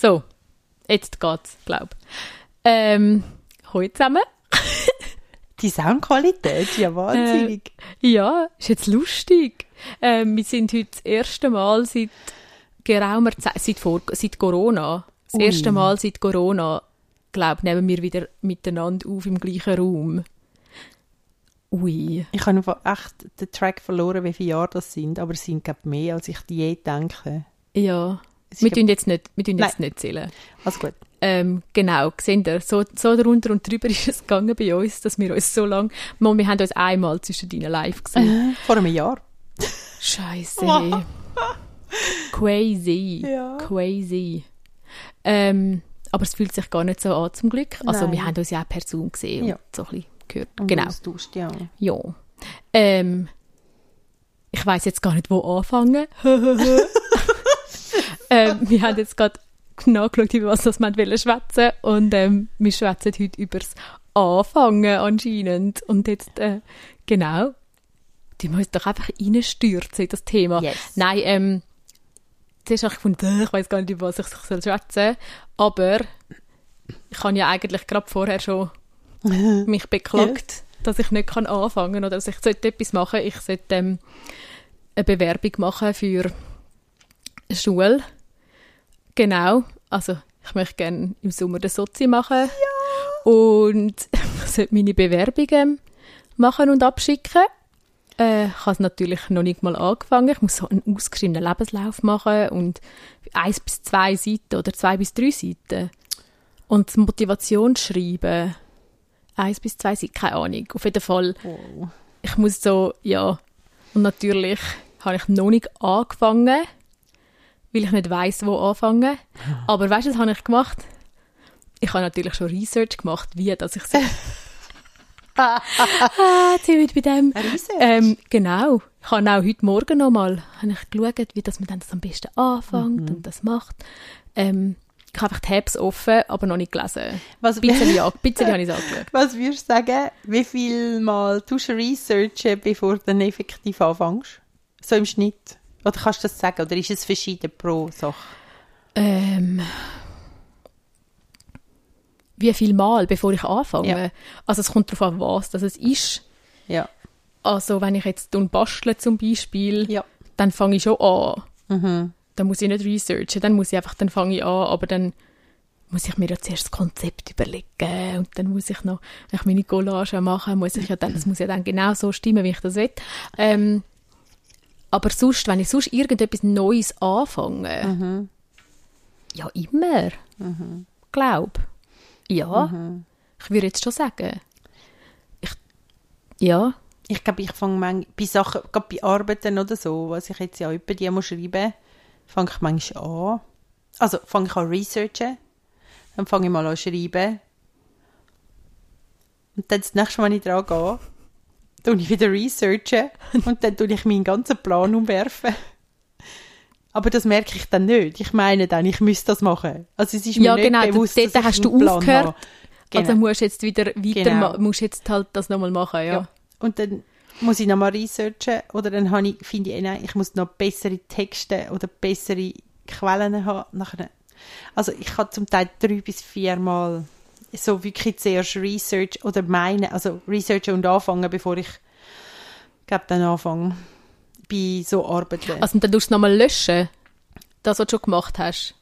So, jetzt geht's, glaub. Ähm, hallo zusammen. Die Soundqualität, ja wahnsinnig. Äh, ja, ist jetzt lustig. Ähm, wir sind heute das erste Mal seit geraumer Zeit, seit, vor, seit Corona, das Ui. erste Mal seit Corona, glaube nehmen wir wieder miteinander auf im gleichen Raum. Ui. Ich habe echt den Track verloren, wie viele Jahre das sind, aber es sind glaub, mehr, als ich je denke. Ja. Es Wir tun jetzt nicht, wir tun jetzt Nein. nicht zählen. Also gut. Ähm, genau, seht ihr, so, so darunter und drüber ist es gegangen bei uns, dass wir uns so lange, Mal, wir haben uns einmal zwischen ihnen live gesehen. Vor einem Jahr. Scheiße. Crazy. Ja. Crazy. Ähm, aber es fühlt sich gar nicht so an, zum Glück. Also Nein. wir haben uns ja auch per Zoom gesehen Ja. und so ein bisschen gehört. Und genau. austauscht, ja. Ja. Ähm, ich weiß jetzt gar nicht, wo anfangen. ähm, wir haben jetzt gerade nachgeschaut, über was das wir schwätzen und ähm, wir schwätzen heute über das Anfangen anscheinend. Und jetzt, äh, genau, die uns doch einfach reinstürzen in das Thema. Yes. Nein, ähm, zuerst habe ich gefunden, äh, ich weiß gar nicht, über was ich soll schwätzen soll, aber ich habe ja eigentlich gerade vorher schon mich beklagt, dass ich nicht kann anfangen oder dass ich sollte etwas machen Ich sollte ähm, eine Bewerbung machen für eine Schule. Genau. Also ich möchte gerne im Sommer den Sozi machen. Und ich sollte meine Bewerbung ähm, machen und abschicken. Äh, ich habe es natürlich noch nicht mal angefangen. Ich muss so einen ausgeschriebenen Lebenslauf machen und eins bis zwei Seiten oder zwei bis drei Seiten. Und das Motivationsschreiben eins bis zwei Seiten, keine Ahnung. Auf jeden Fall, Wow. ich muss so, ja. Und natürlich habe ich noch nicht angefangen, weil ich nicht weiß, wo anfangen. Aber weißt du, was habe ich gemacht? Ich habe natürlich schon Research gemacht, wie dass ich so. ah, sind wieder bei dem. Research. Ähm, genau. Ich habe auch heute Morgen nochmal geschaut, wie das man dann das am besten anfängt und das macht. Ähm, ich habe einfach die Tabs offen, aber noch nicht gelesen. was, bisschen, ja, bisschen habe ich es angeschaut. was würdest du sagen, wie viel Mal tust du researchen, bevor du dann effektiv anfängst? So im Schnitt? Oder kannst du das sagen? Oder ist es verschieden pro Sache? Ähm, wie viel Mal, bevor ich anfange? Ja. Also es kommt darauf an, was das es ist. Ja. Also wenn ich jetzt bastle zum Beispiel, Ja. dann fange ich schon an. Mhm. Dann muss ich nicht researchen, dann muss ich einfach, dann fange ich an, aber dann muss ich mir ja zuerst das Konzept überlegen und dann muss ich noch, wenn ich meine Collage mache, muss ich ja dann, das muss ja dann genau so stimmen, wie ich das will. Ähm, aber sonst, wenn ich sonst irgendetwas Neues anfange, Mhm. ja immer, glaub, ja, Mhm. ich würde jetzt schon sagen, ich, ja, Ich glaube, ich fange manchmal, bei Sachen, gerade bei Arbeiten oder so, was ich jetzt ja über die muss schreiben, fange ich manchmal an. Also fange ich an researchen, dann fange ich mal an schreiben. Und dann das nächste Mal, wenn ich dran gehe, tue ich wieder researchen und dann tue ich meinen ganzen Plan umwerfen. Aber das merke ich dann nicht. Ich meine dann, ich müsste das machen. Also es ist mir Ja, nicht genau, bewusst, dort dass ich hast du einen Plan aufgehört. habe. also Genau. musst du jetzt wieder weiter, Genau. musst jetzt halt das nochmal machen, ja. Ja. Und dann muss ich nochmal researchen oder dann habe ich, finde ich, eh, nein, ich muss noch bessere Texte oder bessere Quellen haben. Nachher. Also ich habe zum Teil drei bis viermal so wirklich zuerst Research oder meine, also Researchen und anfangen, bevor ich glaube dann anfange bei so Arbeiten. Also dann tust du nochmal löschen, das, was du schon gemacht hast.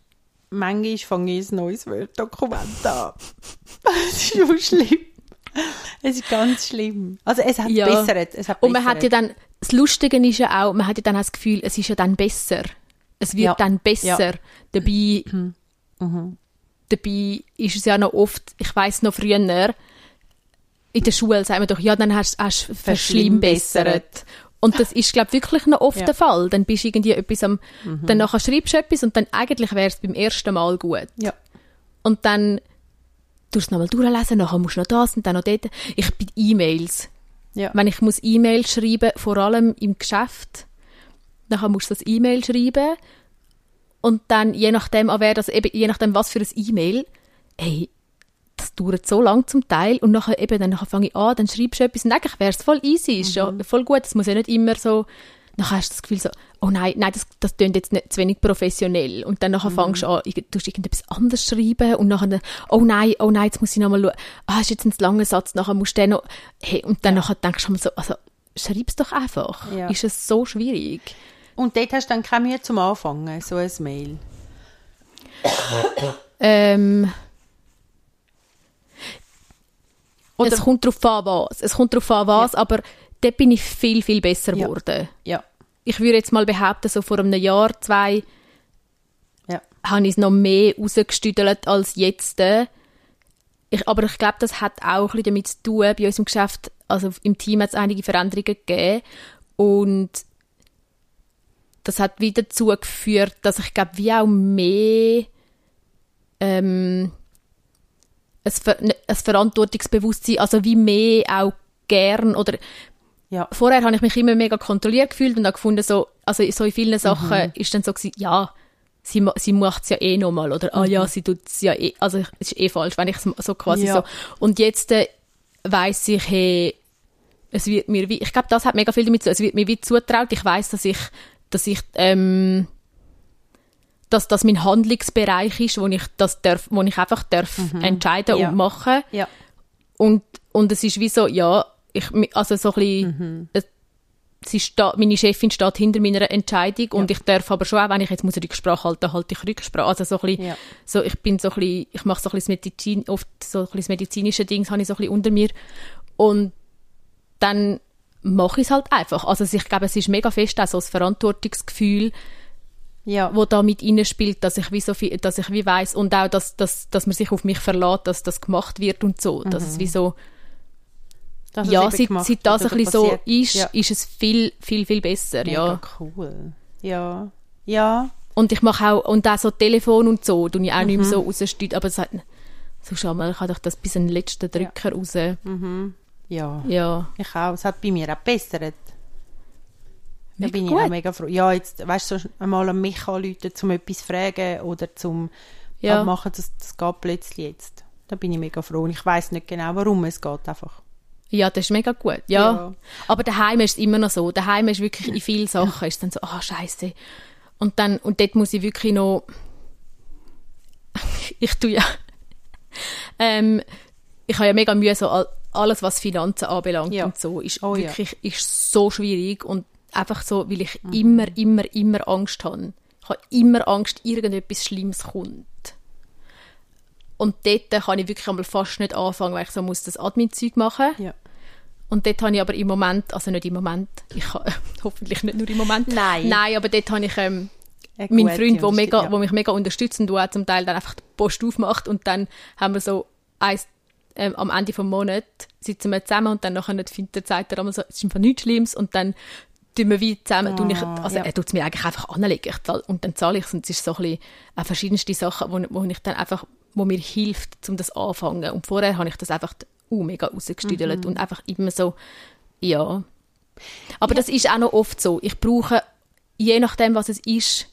Manchmal fange ich ein neues Word-Dokument an. Es ist so schlimm. Es ist ganz schlimm. Also es hat Ja. bessert. Es hat Und man hat ja dann, das Lustige ist ja auch, man hat ja dann das Gefühl, es ist ja dann besser. Es wird Ja. dann besser. Ja. Dabei, Mhm. dabei ist es ja noch oft, ich weiß noch früher, in der Schule sagen wir doch, ja, dann hast du verschlimmbessert. Und das ist, glaube ich, wirklich noch oft Ja. Mhm. der Fall. Dann bist du irgendwie etwas am, dann nachher schreibst du etwas und dann eigentlich wäre es beim ersten Mal gut. Ja. Und dann tust du es nochmal durchlesen, nachher musst du noch das und dann noch dort. Ich bin E-Mails. Ja. Wenn ich muss E-Mails schreiben, vor allem im Geschäft, dann musst du das E-Mail schreiben und dann je nachdem, an wer das, eben, je nachdem was für ein E-Mail, hey, das dauert so lang zum Teil und nachher eben, dann nachher fange ich an, dann schreibst du etwas und eigentlich wäre es voll easy, ist ja voll gut, es muss ja nicht immer so, nachher hast du das Gefühl so, oh nein, nein, das, das klingt jetzt nicht zu wenig professionell und dann nachher fängst du an, du irgendetwas anderes schreiben und nachher, oh nein, oh nein, jetzt muss ich nochmal schauen, ah, ist jetzt ein langer Satz, nachher musst du den noch, hey, und dann nachher denkst du mal so, also, schreib's doch einfach, Ja. ist es so schwierig. Und dort hast du dann keine Mühe zum Anfangen, so ein Mail. Ähm, Oder- es kommt darauf an, was. Es kommt darauf an, was, aber dort bin ich viel, viel besser Ja. geworden. Ja, Ich würde jetzt mal behaupten, so vor einem Jahr, zwei, ja. habe ich es noch mehr rausgestüdelt als jetzt. Ich, aber ich glaube, das hat auch ein bisschen damit zu tun, bei uns im Geschäft, also im Team hat es einige Veränderungen gegeben und das hat wieder dazu geführt, dass ich glaube, wie auch mehr ähm, ein, Ver ein Verantwortungsbewusstsein, also wie mehr auch gern oder Ja, vorher habe ich mich immer mega kontrolliert gefühlt und habe gefunden, so, also so in vielen Sachen ist dann so gewesen, ja, sie, sie macht es ja eh nochmal oder? Ah ja, sie tut es ja eh, also es ist eh falsch, wenn ich es so quasi Ja. so. Und jetzt äh, weiss ich, hey, es wird mir wie, ich glaube, das hat mega viel damit zu tun, es wird mir wie zutraut, ich weiß, dass ich, dass ich, ähm, dass das mein Handlungsbereich ist, wo ich das darf, wo ich einfach darf entscheiden Ja. und machen. Ja, und, und es ist wie so, ja, ich, also so ein bisschen, es, sie steht, meine Chefin steht hinter meiner Entscheidung und ich darf aber schon auch, wenn ich jetzt muss Rücksprache halten, halte ich Rücksprache. Also so ein bisschen, Ja. so, ich bin so ein bisschen, ich mache so ein bisschen das Medizin, oft so ein bisschen das medizinische Ding, habe ich so ein bisschen unter mir und dann mache ich es halt einfach. Also ich glaube, es ist mega fest auch so das Verantwortungsgefühl, ja. wo da mit spielt, dass ich wie so viel, dass ich wie weiß und auch, dass, dass, dass man sich auf mich verlässt, dass das gemacht wird und so, dass es wie so, Dass es ja, seit, gemacht seit das ein bisschen so ist, Ja. ist es viel, viel, viel besser, Mega ja. cool. Ja, ja, Und ich mache auch, und auch so Telefon und so, tue ich auch Mhm. nicht mehr so rausstützen, aber es hat, so schau mal, ich habe doch das bis den letzten Drücker raus. ja. Ja. Ich auch. Es hat bei mir auch gebessert. Da Mega bin ich gut. auch mega froh. Ja, jetzt, weißt du, so einmal an mich anrufen, um etwas zu fragen oder zum Ja. abmachen, das, das geht plötzlich jetzt. Da bin ich mega froh. Und ich weiß nicht genau, warum es geht einfach. Ja, das ist mega gut, ja. Ja. Aber daheim ist es immer noch so. Daheim ist wirklich in vielen Sachen ist dann so, ah, scheiße. Und dann, und dort muss ich wirklich noch, ich tue ja, ähm, ich habe ja mega Mühe, so all- alles, was Finanzen anbelangt Ja. und so, ist Oh ja. wirklich, ist so schwierig und einfach so, weil ich Mhm. immer, immer, immer Angst habe. Ich habe immer Angst, irgendetwas Schlimmes kommt. Und dort kann ich wirklich einmal fast nicht anfangen, weil ich so muss das Admin-Zeug machen Ja. und dort habe ich aber im Moment, also nicht im Moment, ich habe hoffentlich nicht nur im Moment. Nein. Nein, aber dort habe ich ähm, Eine meinen Freund, wo, Unterstützung, mega, ja. wo mich mega unterstützt und zum Teil dann einfach die Post aufmacht und dann haben wir so eins, ähm, am Ende vom Monat sitzen wir zusammen und dann nachher findet der Zeit er einmal so, es ist einfach nichts Schlimmes und dann tun wir wie zusammen, tun ich, Ah, also ja. er tut es mir eigentlich einfach anlegen ich und dann zahle ich es und es ist so ein bisschen auch verschiedenste Sachen, wo, wo ich dann einfach, wo mir hilft, um das anfangen und vorher habe ich das einfach uh, mega rausgestüdelt Mhm. und einfach immer so, ja. Aber das ist auch noch oft so, ich brauche, je nachdem was es ist,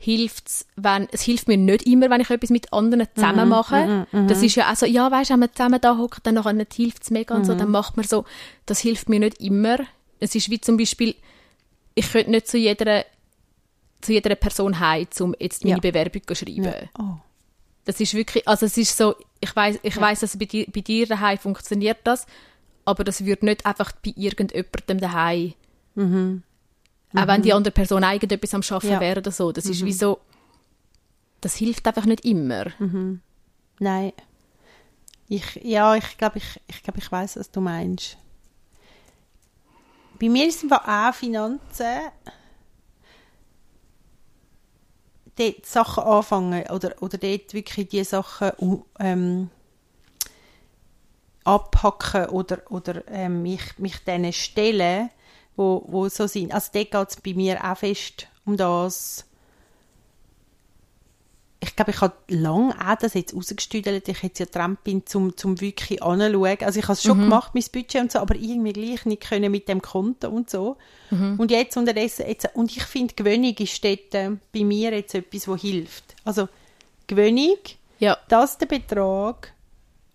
hilft's, wenn, es hilft mir nicht immer, wenn ich etwas mit anderen Mhm, zusammen mache. Das ist ja auch so, ja, weißt, wenn man zusammen da hockt, dann nachher nicht hilft's mega und so, Mhm. dann macht man so, das hilft mir nicht immer. Es ist wie zum Beispiel, ich könnte nicht zu jeder, zu jeder Person heim, um jetzt meine Ja. Bewerbung zu schreiben. Ja. Oh. Das ist wirklich, also es ist so, ich weiß, ich weiß, dass bei dir, bei dir daheim funktioniert das, aber das würde nicht einfach bei irgendjemandem daheim. Auch wenn die andere Person irgendetwas am Schaffen Ja. wäre oder so. Das ist wie so, das hilft einfach nicht immer. Nein. Ich, ja, ich glaube, ich, ich, glaub, ich weiß, was du meinst. Bei mir ist es auch Finanzen. Dort Sachen anfangen oder, oder dort wirklich die Sachen ähm, abhacken oder, oder ähm, mich, mich denen stellen, wo, wo so sind. Also dort geht es bei mir auch fest um das, glaube, ich habe lange auch das jetzt rausgestüdelt. Ich jetzt ja dran bin, zum, zum wirklich anschauen. Also ich habe es schon gemacht, mein Budget und so, aber irgendwie gleich nicht können mit dem Konto und so. Und jetzt unterdessen, jetzt, und ich finde, Gewöhnung ist dort äh, bei mir jetzt etwas, was hilft. Also Gewöhnung, Ja, dass der Betrag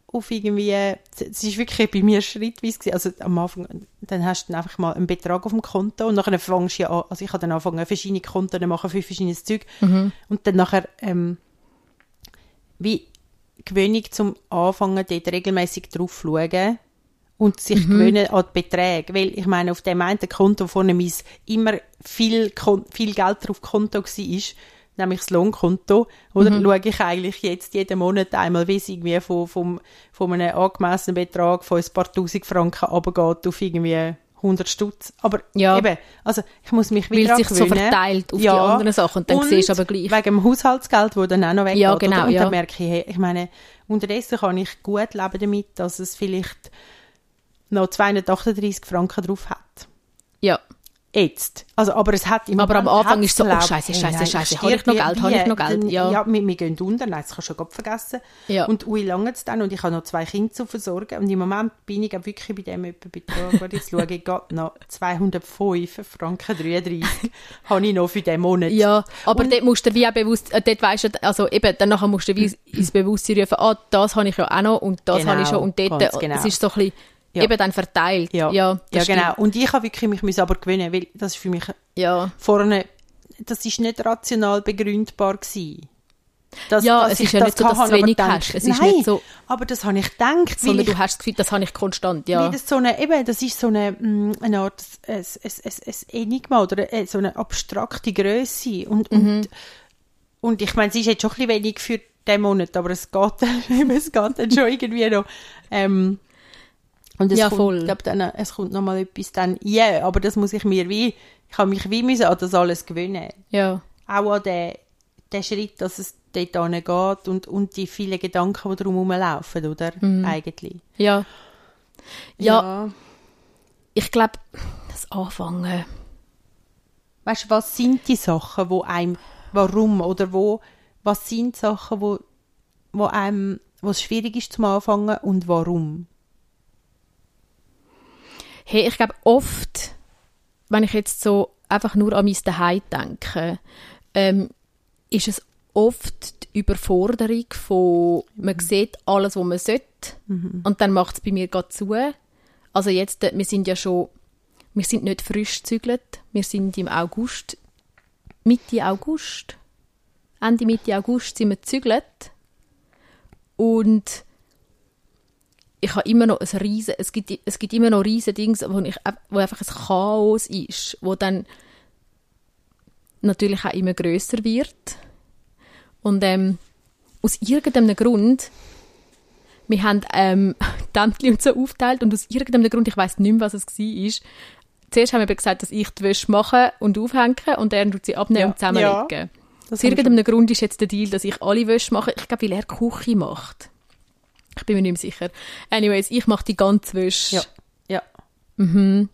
auf irgendwie, es ist wirklich bei mir schrittweise gewesen. also am Anfang, dann hast du dann einfach mal einen Betrag auf dem Konto und nachher fängst du ja an, also ich habe dann angefangen, verschiedene Konten machen für verschiedenes Zeug Mhm. und dann nachher, ähm, wie Gewöhnung zum Anfangen, dort regelmäßig drauf schauen und sich gewöhnen an die Beträge, weil ich meine, auf dem einen Konto vorne mein immer viel, Kon- viel Geld drauf Konto war, nämlich das Lohnkonto, oder schaue ich eigentlich jetzt jeden Monat einmal, wie es irgendwie von, vom, von einem angemessenen Betrag von ein paar tausend Franken runtergeht auf irgendwie 100 Stutz. Aber Ja. eben, also ich muss mich Weil wieder es sich so verteilt auf die anderen Sachen und dann siehst du aber gleich. wegen dem Haushaltsgeld, das dann auch noch weggeht. Ja, genau, oder? Und ja. dann merke ich, hey, ich meine, unterdessen kann ich gut leben damit, dass es vielleicht noch 238 Franken drauf hat. Ja. Jetzt. Also, aber es hat im Aber am Anfang ist so, oh, Scheiße, Scheiße, Scheiße, ich habe ich noch Geld, habe ich noch Geld? Ja. ja wir, wir gehen unter, nein, das kannst du schon Gott vergessen. Ja. Und ui, lange es dann und ich habe noch zwei Kinder zu versorgen und im Moment bin ich auch wirklich bei dem Betrag, warte, jetzt schaue ich gerade noch 205 Franken 33 habe ich noch für den Monat. Ja, aber dort musst du wie auch bewusst, äh, dort weisst du, also eben, dann nachher musst du wie ins Bewusstsein rufen, ah, das habe ich ja auch noch und das Genau, habe ich schon und dort, äh, genau. es ist so ein bisschen, Ja. eben dann verteilt. Ja, ja, ja, genau. Und ich habe wirklich mich aber gewöhnen, weil das ist für mich Ja, vorne, das ist nicht rational begründbar gewesen. Das, Ja, es ist ja nicht so, dass du wenig gedacht, hast. Es ist nein, nicht so- aber das habe ich gedacht, sondern ich, du hast das Gefühl, das habe ich konstant, ja. das so eine, eben, das ist so eine, mm, eine Art, ein, ein, ein, Enigma oder äh, so eine abstrakte Größe und, Mhm. und, und ich meine, es ist jetzt schon ein bisschen wenig für den Monat, aber es geht, dann- es geht dann schon irgendwie noch, ähm, und es Ja, kommt, voll. Ich glaube, dann, es kommt noch mal etwas dann, ja, aber das muss ich mir wie, ich habe mich wie müssen an das alles gewöhnen. ja. Auch an den, den Schritt, dass es dort geht und, und die vielen Gedanken, die drum laufen, oder? Eigentlich. Ja. Ja, ich glaube, das Anfangen. Weißt du, was sind die Sachen, wo einem, warum oder wo, was sind die Sachen, wo, wo einem, wo es schwierig ist zum Anfangen und warum? Hey, ich glaube oft, wenn ich jetzt so einfach nur an mein Daheim denke, ähm, ist es oft die Überforderung von, man sieht alles, was man sollte und dann macht es bei mir gerade zu. Also jetzt, äh, wir sind ja schon, wir sind nicht frisch gezügelt, wir sind im August, Mitte August, Ende Mitte August sind wir gezügelt. Und ich habe immer noch ein riesen, es gibt, es gibt immer noch riesen Dings, wo, ich, wo einfach ein Chaos ist, wo dann natürlich auch immer größer wird. Und ähm, aus irgendeinem Grund, wir haben ähm, Tämpfchen und so aufteilt und aus irgendeinem Grund, ich weiß nicht mehr, was es war, zuerst haben wir gesagt, dass ich die Wäsche mache und aufhänge und er tut sie abnehmen Ja, und zusammenlegen. ja. Aus irgendeinem Grund ist jetzt der Deal, dass ich alle Wäsche mache. Ich glaube, weil er Küche macht. Ich bin mir nicht mehr sicher. Anyways, ich mache die ganze Wäsche. Ja. Ja.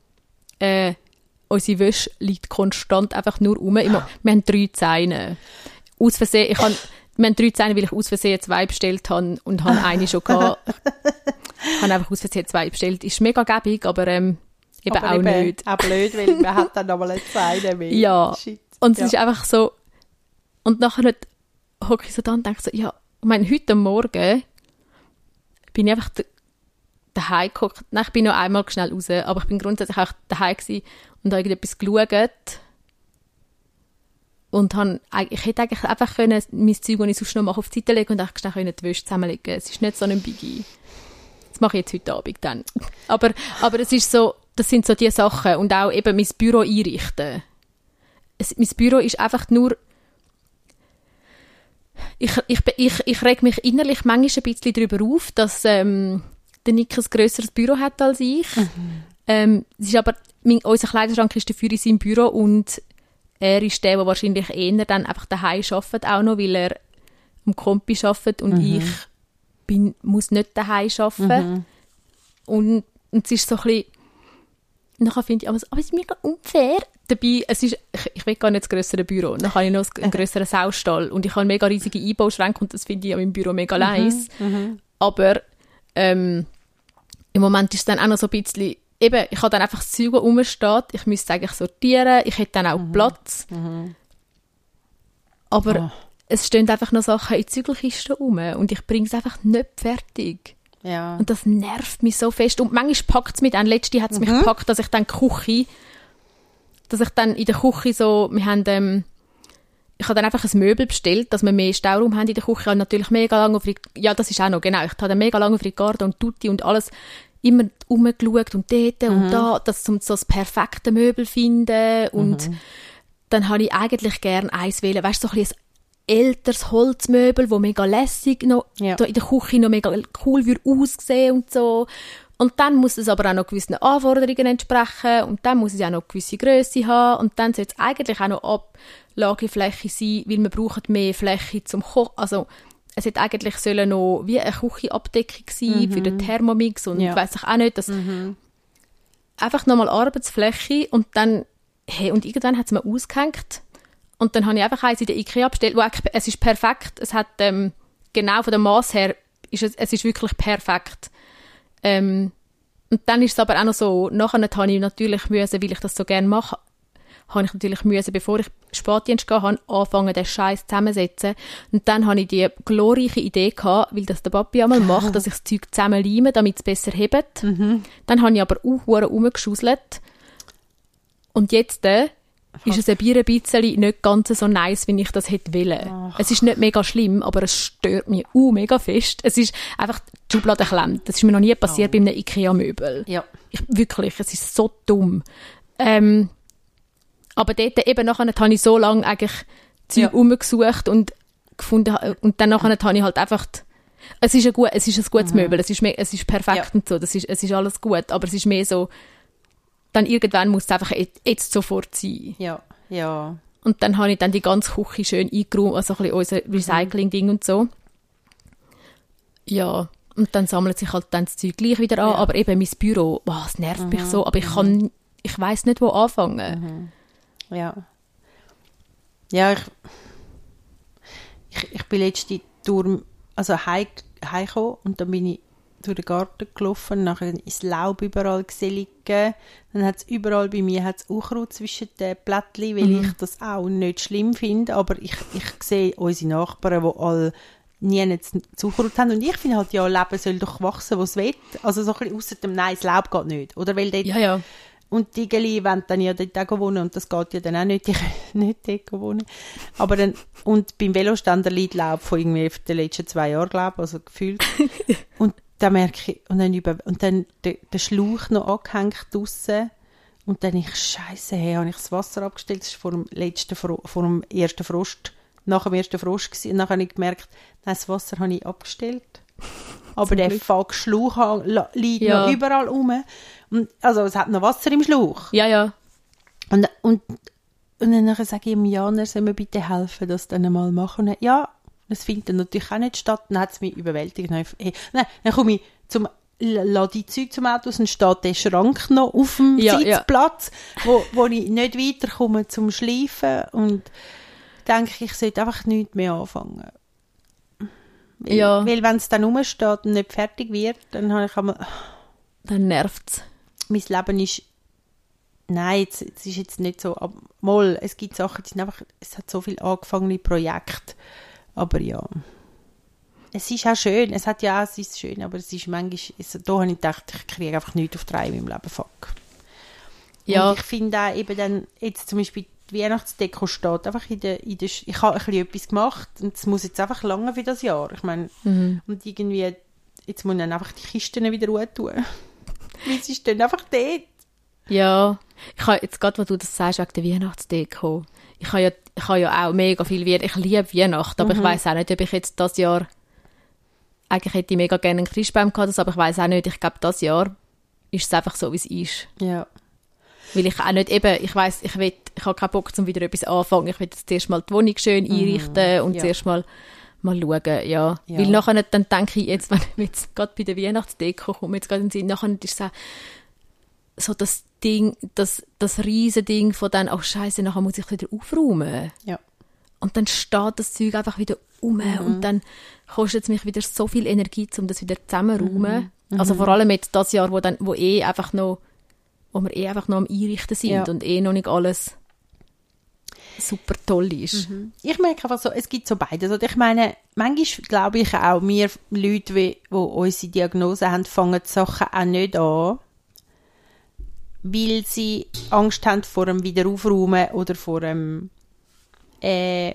Äh, unsere Wäsche liegt konstant einfach nur rum. Immer, wir haben drei Zähne. Aus Versehen, ich habe, wir haben drei Zähne, weil ich aus Versehen zwei bestellt habe und habe eine schon gehabt. Ich habe einfach aus Versehen zwei bestellt. Ist mega gäbig, aber ähm, eben Aber auch eben nicht. Auch blöd, weil man hat dann nochmal eine Zeile mehr. Ja. Shit. Und es ja. ist einfach so, und nachher hocke ich so da und denke so, ja, ich meine, heute Morgen bin ich einfach da- daheim gehockt. Nein, ich bin noch einmal schnell raus, aber ich bin grundsätzlich auch daheim und habe irgendetwas geschaut. Und han, ich hätte eigentlich einfach können, mein Zeug, das ich sonst noch mache, auf die Seite legen und einfach schnell können die Wäsche zusammenlegen Es ist nicht so ein Biggie. Das mache ich jetzt heute Abend dann. Aber, aber es ist so, das sind so die Sachen. Und auch eben mein Büro einrichten. Es, mein Büro ist einfach nur, ich, ich, ich, ich reg mich innerlich manchmal ein bisschen darüber auf, dass ähm, der Nick ein grösseres Büro hat als ich. Ähm, es ist aber, mein, unser Kleiderschrank ist dafür in seinem Büro und er ist der, der wahrscheinlich eher dann einfach daheim arbeitet auch noch, weil er am Kompi arbeitet und ich bin, muss nicht daheim arbeiten. Und, und es ist so ein bisschen, nachher finde ich, aber, aber es ist mega unfair. Dabei, es ist, ich, ich will gar nicht das grössere Büro. Dann habe ich noch einen grösseren Saustall und ich habe mega riesige Einbauschränke und das finde ich an meinem Büro mega nice. Aber ähm, im Moment ist es dann auch noch so ein bisschen, eben, ich habe dann einfach das Zeug, rumsteht, ich müsste es eigentlich sortieren, ich hätte dann auch Platz. Aber Ah. es stehen einfach noch Sachen in Zügelkisten rum und ich bringe es einfach nicht fertig. Ja. Und das nervt mich so fest. Und manchmal packt es mich dann, letzte hat es Mhm. mich gepackt, dass ich dann die Küche, dass ich dann in der Küche so, wir haben, ähm, ich habe dann einfach ein Möbel bestellt, dass wir mehr Stauraum haben in der Küche. Ich habe natürlich mega lange auf die, ja, das ist auch noch, genau. Ich habe dann mega lange auf Ricardo und Tutti und alles immer rumgeschaut und dort Mhm. und da, das um so das perfekte Möbel finden und Mhm. dann habe ich eigentlich gern eins wählen, weißt du, so ein bisschen ein älteres Holzmöbel, wo mega lässig noch Ja. da in der Küche noch mega cool würde aussehen und so. Und dann muss es aber auch noch gewissen Anforderungen entsprechen und dann muss es ja auch noch eine gewisse Größe haben und dann soll es eigentlich auch noch Ablagefläche sein, weil wir brauchen mehr Fläche zum Kochen. Also es hätte eigentlich sollen noch wie eine Küchenabdeckung sein für den Thermomix und Ja. weiß ich auch nicht, dass einfach nochmal Arbeitsfläche und dann, hey, und irgendwann hat es mir ausgehängt und dann habe ich einfach eins in der Ikea bestellt, wo eigentlich, es ist perfekt, es hat ähm, genau von dem Maß her, ist es, es ist wirklich perfekt. Ähm, und dann ist es aber auch noch so, nachher habe ich natürlich müssen, weil ich das so gerne mache, habe ich natürlich müssen, bevor ich Spätdienst gehe, habe, anfangen, den Scheiß zusammensetzen. Und dann habe ich die glorreiche Idee gehabt, weil das der Papi einmal macht, dass ich das Zeug zusammenleime, damit es besser hebt. Dann habe ich aber auch rumgeschuselt. Und jetzt äh, ist es ein bisschen nicht ganz so nice, wie ich das hätte wollen. Es ist nicht mega schlimm, aber es stört mich uh, mega fest. Es ist einfach, die Schublade klemmt. Das ist mir noch nie passiert bei einem Ikea-Möbel. Ja. Ich, wirklich, es ist so dumm. Ähm, aber dort eben nachher habe ich so lange eigentlich Zeug Ja. rumgesucht und gefunden und dann nachher habe ich halt einfach es ist ein, gut, es ist ein gutes Möbel, es ist, es ist perfekt Ja. und so, das ist, es ist alles gut, aber es ist mehr so, dann irgendwann muss es einfach jetzt, jetzt sofort sein. Ja. Ja. Und dann habe ich dann die ganze Küche schön eingeräumt, also ein bisschen unser Recycling-Ding und so. Ja, und dann sammelt sich halt dann das Zeug gleich wieder an, Ja. aber eben mein Büro, wow, es nervt mich so, aber ich kann, ich weiß nicht, wo anfangen. Ja. Ja, ich, ich, ich bin letzte durch, also heim, heimgekommen und dann bin ich durch den Garten gelaufen, nachher ist Laub überall gesehen liegen. Dann hat es überall bei mir hat's Unkraut zwischen den Blättchen, weil ich das auch nicht schlimm finde, aber ich, ich sehe unsere Nachbarn, die alle nie Unkraut haben und ich finde halt, ja, Leben soll doch wachsen, wo es will. Also so ein bisschen ausser dem Nein, das Laub geht nicht. Oder weil dort Ja, ja. und die Geli wollen dann ja dort auch wohnen und das geht ja dann auch nicht, die können nicht dort wohnen. Aber dann, und beim Velostand der liegt Laub von irgendwie den letzten zwei Jahren, glaube ich, also gefühlt. und da merke ich, und dann, über, und dann der, der Schlauch noch angehängt draussen. Und dann ich, scheisse, hey, habe ich das Wasser abgestellt, das war vor dem letzten, Fro vor dem ersten Frost, nach dem ersten Frost gewesen. Und dann habe ich gemerkt, nein, das Wasser habe ich abgestellt. Aber der fuck Schlauch liegt Ja. noch überall rum. Und, also es hat noch Wasser im Schlauch. Ja, ja. Und, und, und dann sage ich ihm, ja, er soll mir bitte helfen, das dann einmal machen. Ja, das findet dann natürlich auch nicht statt. Dann hat es mich überwältigt. Dann, hey, nein, dann komme ich zum lade die Zeug zum Auto und steht der Schrank noch auf dem Ja, ja. Sitzplatz, wo, wo ich nicht weiterkomme zum Schleifen und denke, ich sollte einfach nichts mehr anfangen. Weil, Ja. weil wenn es dann rumsteht und nicht fertig wird, dann habe ich einmal, Dann nervt's. mein Leben ist nein, es, es ist jetzt nicht so, mal, es gibt Sachen, die sind einfach, es hat so viele angefangene Projekte, aber ja. Es ist auch schön, es hat ja auch sein Schön, aber es ist manchmal, es, da habe ich gedacht, ich kriege einfach nichts auf drei in meinem Leben, fuck. Ja. Und ich finde auch eben dann, jetzt zum Beispiel die Weihnachtsdeko steht einfach in der, in der ich habe ein bisschen etwas gemacht und es muss jetzt einfach lange für das Jahr. Ich meine, Mhm. und irgendwie, jetzt muss ich dann einfach die Kisten wieder ruhen tun. Weil sie stehen einfach dort. Ja, ich habe jetzt gerade, wo du das sagst, wegen der Weihnachtsdeko. Ich habe ja, ich habe ja auch mega viel Weihnachten. Ich liebe Weihnachten, aber ich weiß auch nicht, ob ich jetzt das Jahr eigentlich hätte ich mega gerne einen Christbaum gehabt, aber ich weiß auch nicht, ich glaube, das Jahr ist es einfach so, wie es ist. Ja. Weil ich auch nicht eben, ich weiß, ich will, ich habe keinen Bock, um wieder etwas anfangen. Ich will jetzt zuerst mal die Wohnung schön einrichten und ja. zuerst mal, mal schauen, ja. Ja. Weil nachher nicht, dann denke ich jetzt, wenn ich jetzt gerade bei der Weihnachtsdeko komme, jetzt gerade in den Sinn, nachher ist es auch so das Ding, das, das riesen Ding von dann, oh Scheiße, nachher muss ich wieder aufräumen. Ja. Und dann steht das Zeug einfach wieder um Mhm. und dann kostet es mich wieder so viel Energie, um das wieder zusammenzuräumen. Mhm. Also vor allem jetzt das Jahr, wo dann, wo eh einfach noch, wo wir eh einfach noch am Einrichten sind Ja. und eh noch nicht alles. super toll ist. Ich merke einfach so, es gibt so beides. Und ich meine, manchmal glaube ich auch, wir Leute, die, die unsere Diagnose haben, fangen die Sachen auch nicht an, weil sie Angst haben vor dem Wiederaufräumen oder vor dem, äh,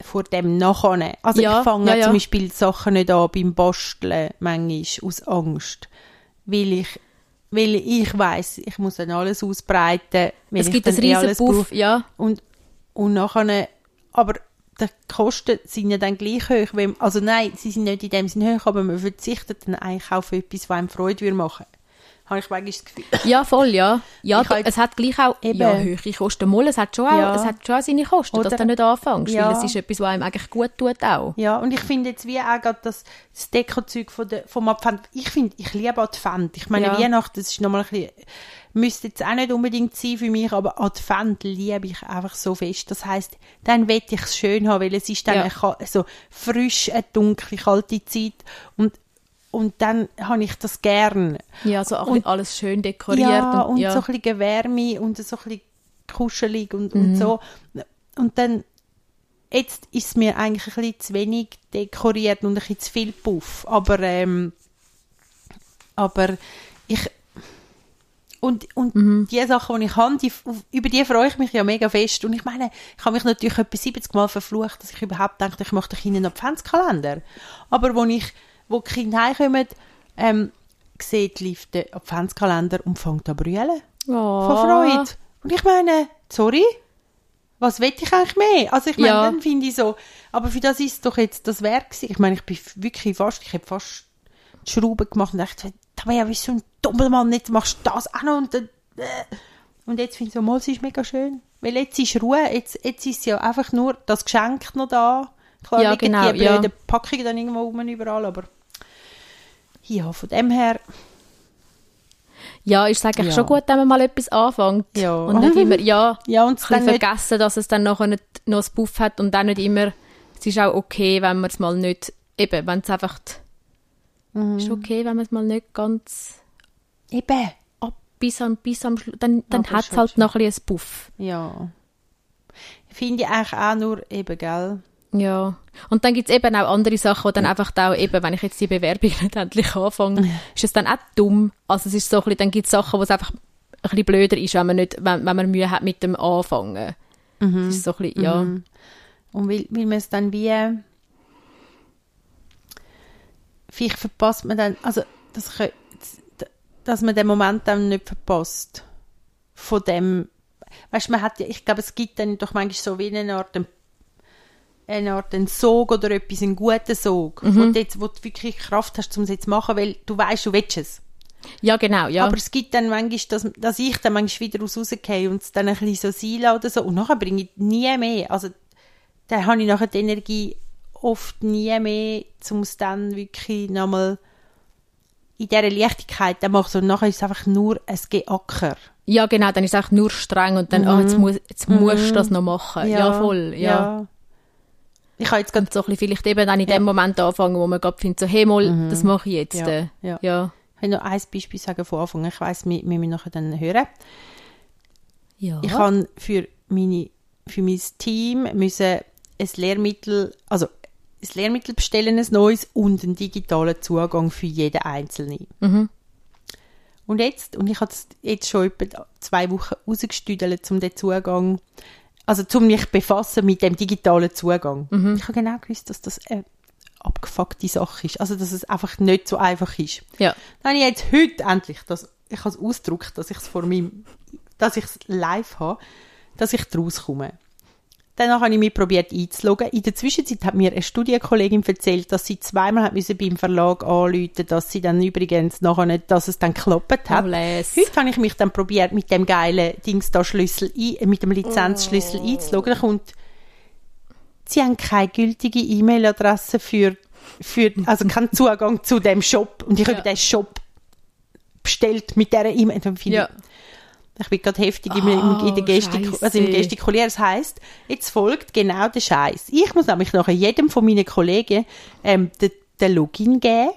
vor dem Nachhinein. Also Ja, ich fange ja, ja. zum Beispiel Sachen nicht an beim Basteln, manchmal aus Angst, weil ich weil ich weiß, ich muss dann alles ausbreiten, Es gibt einen eh riesen alles ja. Und, und nachher, aber die Kosten sind ja dann gleich hoch. Wenn, also nein, sie sind nicht in dem Sinne hoch, aber man verzichtet dann eigentlich auf etwas, was einem Freude würde machen. Habe ich manchmal das Gefühl. Ja, voll, ja. Ja, habe es hat gleich auch Eben. ja, höhere Kosten. Mal, es hat schon auch, Ja. es hat schon auch seine Kosten, dass Oder- du nicht anfängst, Ja. weil es ist etwas, was einem eigentlich gut tut auch. Ja, und ich finde jetzt wie auch gerade das, das Deko-Zeug von der, vom Advent, ich finde, ich liebe Advent. Ich meine, Ja. Weihnachten, das ist nochmal ein bisschen, müsste jetzt auch nicht unbedingt sein für mich, aber Advent liebe ich einfach so fest. Das heisst, dann will ich es schön haben, weil es ist dann Ja. eine, so frisch, eine dunkle, kalte Zeit und, und dann habe ich das gern. Ja, so Und- alles schön dekoriert. Ja, und, und ja. so ein bisschen Wärme und so ein bisschen kuschelig und, Mhm. und so. Und dann, jetzt ist es mir eigentlich ein bisschen zu wenig dekoriert und ein bisschen zu viel Puff. Aber, ähm, aber ich, und, und Mhm. die Sachen, die ich habe, die, über die freue ich mich ja mega fest. Und ich meine, ich habe mich natürlich etwa 70 Mal verflucht, dass ich überhaupt dachte, ich möchte einen Adventskalender. Aber wo ich, wo die Kinder heimkommen, ähm, sieht der Adventskalender und fängt an zu brüllen. Oh. Von Freude. Und ich meine, sorry, was will ich eigentlich mehr? Also ich meine, Ja. dann finde ich so, aber für das ist doch jetzt das Werk gewesen. Ich meine, ich bin wirklich fast, ich habe fast die Schrauben gemacht und dachte, da wäre ja wie so ein dummer Mann, jetzt machst du das auch noch und dann, äh. Und jetzt finde ich so, mal, es ist mega schön. Weil jetzt ist Ruhe, jetzt, jetzt ist ja einfach nur das Geschenk noch da. Klar Ja, genau, die ja. blöden Packungen dann irgendwo rum überall, aber ja, von dem her, Ja, ist eigentlich Ja. schon gut, wenn man mal etwas anfängt. Ja. Und nicht immer, ja, ja, und dann nicht, vergessen, dass es dann nachher nicht noch ein Buff hat und dann nicht immer, es ist auch okay, wenn man es mal nicht, eben, wenn es einfach, Mhm. ist okay, wenn man es mal nicht ganz eben, ab, bis am, bis am Schluss, dann, dann hat es schon halt schön. noch ein bisschen ein Buff. Ja. Finde ich eigentlich auch nur eben, gell? Ja. Und dann gibt es eben auch andere Sachen, die dann einfach da eben, wenn ich jetzt die Bewerbung nicht endlich anfange, ist es dann auch dumm. Also es ist so ein bisschen, dann gibt es Sachen, wo es einfach ein bisschen blöder ist, wenn man, nicht, wenn, wenn man Mühe hat mit dem Anfangen. Es ist so ein bisschen, ja. Und weil, weil man es dann wie vielleicht verpasst man dann, also das, dass man den Moment dann nicht verpasst von dem, weißt du, man hat ja, ich glaube, es gibt dann doch manchmal so wie eine Art, eine Art einen Sog oder etwas, einen guten Sog, wo, du jetzt, wo du wirklich Kraft hast, um es jetzt zu machen, weil du weißt, du willst es. Ja, genau, ja. Aber es gibt dann manchmal, dass, dass ich dann manchmal wieder raus rausgehe und es dann ein bisschen so sein oder so. Und nachher bringe ich nie mehr. Also, dann habe ich nachher die Energie oft nie mehr, um es dann wirklich nochmal in dieser Leichtigkeit dann machen. Und nachher ist es einfach nur ein Geacker. ja, genau, dann ist es auch nur streng und dann, ah, jetzt, muss, jetzt musst du das noch machen. Ja, voll, ja. Ich habe jetzt Und so ein bisschen vielleicht eben dann in dem Moment anfangen, wo man gerade findet, so, hey, mal, das mache ich jetzt. Ja, äh. ja. ja. ich will noch ein Beispiel sagen von Anfang. Ich weiss, wir, wir müssen nachher dann hören. Ja. Ich habe für, meine, für mein Team müssen ein Lehrmittel, also ein Lehrmittel bestellen, ein neues und einen digitalen Zugang für jeden Einzelnen. Mhm. Und jetzt, und ich habe es jetzt schon etwa zwei Wochen rausgestüdelt, um den Zugang, also zum mich befassen mit dem digitalen Zugang. Mhm. Ich habe genau gewusst, dass das eine abgefuckte Sache ist. Also, dass es einfach nicht so einfach ist. ja. Dann habe ich jetzt heute endlich, das, ich habe es ausgedruckt, dass ich es vor meinem, dass ich es live habe, dass ich daraus komme. Danach habe ich mich probiert einzuloggen. In der Zwischenzeit hat mir eine Studienkollegin erzählt, dass sie zweimal hat müssen beim Verlag anrufen, dass sie dann übrigens nachher nicht, dass es dann geklappt hat. Oh, les. Heute habe ich mich dann probiert, mit dem geilen Dings da Schlüssel ein, äh, mit dem Lizenzschlüssel Oh. einzuloggen. Kommt, sie haben keine gültige E-Mail-Adresse für, für, also keinen Zugang zu dem Shop. Und ich Ja. habe den Shop bestellt mit dieser E-Mail. Dann Ja. Ich, bin gerade heftig im, in der Oh, Gestik, also im Gestikulieren. Das heisst, jetzt folgt genau der Scheiß. Ich muss nämlich nachher jedem von meinen Kollegen ähm, den, den Login geben.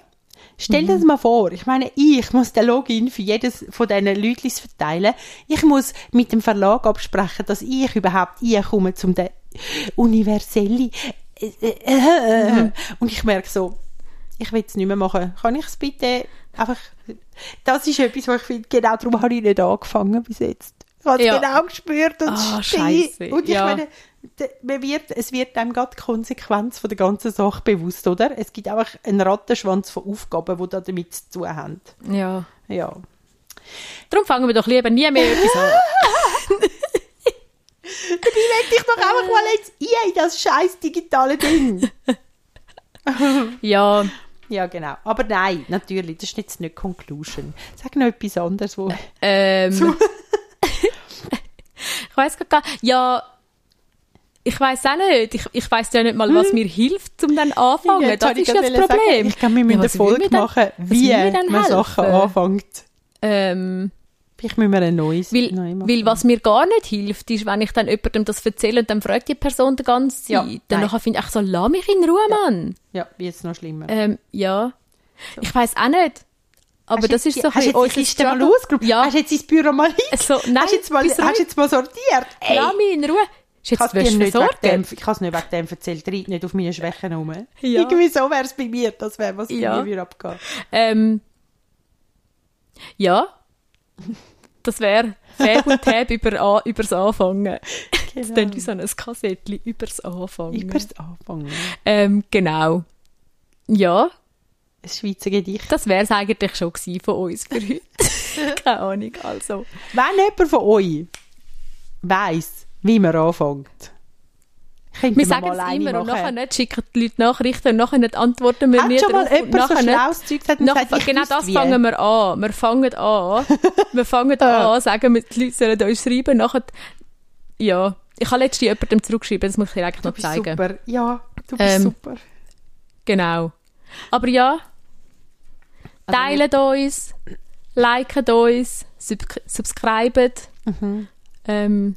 Stell dir das mal vor. Ich meine, ich muss den Login für jedes von diesen Leuten verteilen. Ich muss mit dem Verlag absprechen, dass ich überhaupt komme zum der universelle äh, äh, äh, und ich merke so, ich will es nicht mehr machen. Kann ich es bitte einfach... Das ist etwas, was ich finde, genau darum habe ich nicht angefangen bis jetzt. Ich habe es Ja. genau gespürt und Ah. Scheisse. Und ich Ja. meine, man wird, es wird einem gerade die Konsequenz von der ganzen Sache bewusst, oder? Es gibt einfach einen Rattenschwanz von Aufgaben, die da damit zu tun haben. Ja. Ja. Darum fangen wir doch lieber nie mehr etwas an. Dabei will ich doch einfach mal jetzt ein in das scheiß digitale Ding. Ja, ja, genau. Aber nein, natürlich, das ist jetzt nicht Conclusion. Sag noch etwas anderes, wo... ähm... ich weiß gar nicht. Ja, ich weiß auch nicht. Ich, ich weiß ja nicht mal, was mir hilft, um dann anfangen. Jetzt das ist ja das sagen, Problem. Ich glaube, wir müssen Ja, will Folge mir machen, wie mir man Sachen anfängt. Ähm, Vielleicht müssen wir ein neues weil, neu machen. weil was mir gar nicht hilft, ist, wenn ich dann jemandem das erzähle und dann fragt die Person die ganze Zeit. Ja, dann nachher finde ich, ach so, lass mich in Ruhe, Mann. Ja, wie jetzt noch schlimmer. Ähm, ja. Ich weiß auch nicht. Aber Hast das jetzt ist so die- Hast du jetzt mal ausgerufen? Ja. Hast du jetzt ins Büro mal hin? So, nein, hast du jetzt mal, hast jetzt mal sortiert? Ey, Lass mich in Ruhe. Ist ich jetzt habe dir Wäsche nicht wegen dem, ich habe es nicht wegen dem erzählt, reit nicht auf meine Schwächen rum. Ja. Irgendwie so wäre es bei mir, das wäre, was bei Ja. mir würde abgehen. Ähm, ja. Das wäre Fab und Tab über, übers Anfangen. Das klingt wie so ein Kassettchen übers Anfangen. Übers Anfangen. Ähm, genau. Ja, Ein Schweizer Gedicht. das wäre es eigentlich schon von uns für heute. Keine Ahnung, also. Wenn jemand von euch weiss, wie man anfängt, könnten Wir sagen es immer und machen. nachher nicht schicken die Leute Nachrichten und nachher nicht antworten wir Hat nie schon mal drauf und jemand so schlaues Zeug gesagt und Nach, gesagt, ich genau das wie. fangen wir an. Wir fangen an. Wir fangen an, sagen wir, die Leute sollen uns schreiben. Nachher, ja, ich habe letztens jemandem zurückgeschrieben, das muss ich dir eigentlich Du noch zeigen. super. Ja, du bist Ähm, super. Genau. Aber ja, Also uns, liket uns, sub subscribet, Mhm. ähm,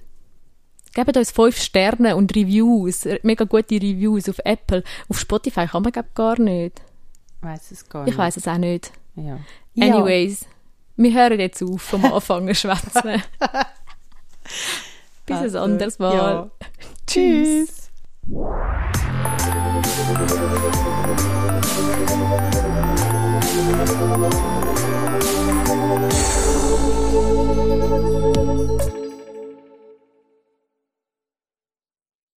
Gebt uns fünf Sterne und Reviews, mega gute Reviews auf Apple. Auf Spotify kann man gar nicht. Weiß es gar nicht. Ich weiß es auch nicht. Ja. Anyways, ja. wir hören jetzt auf, vom Anfang zu schwätzen. Bis also, ein anderes Mal. Ja. Tschüss. Tschüss.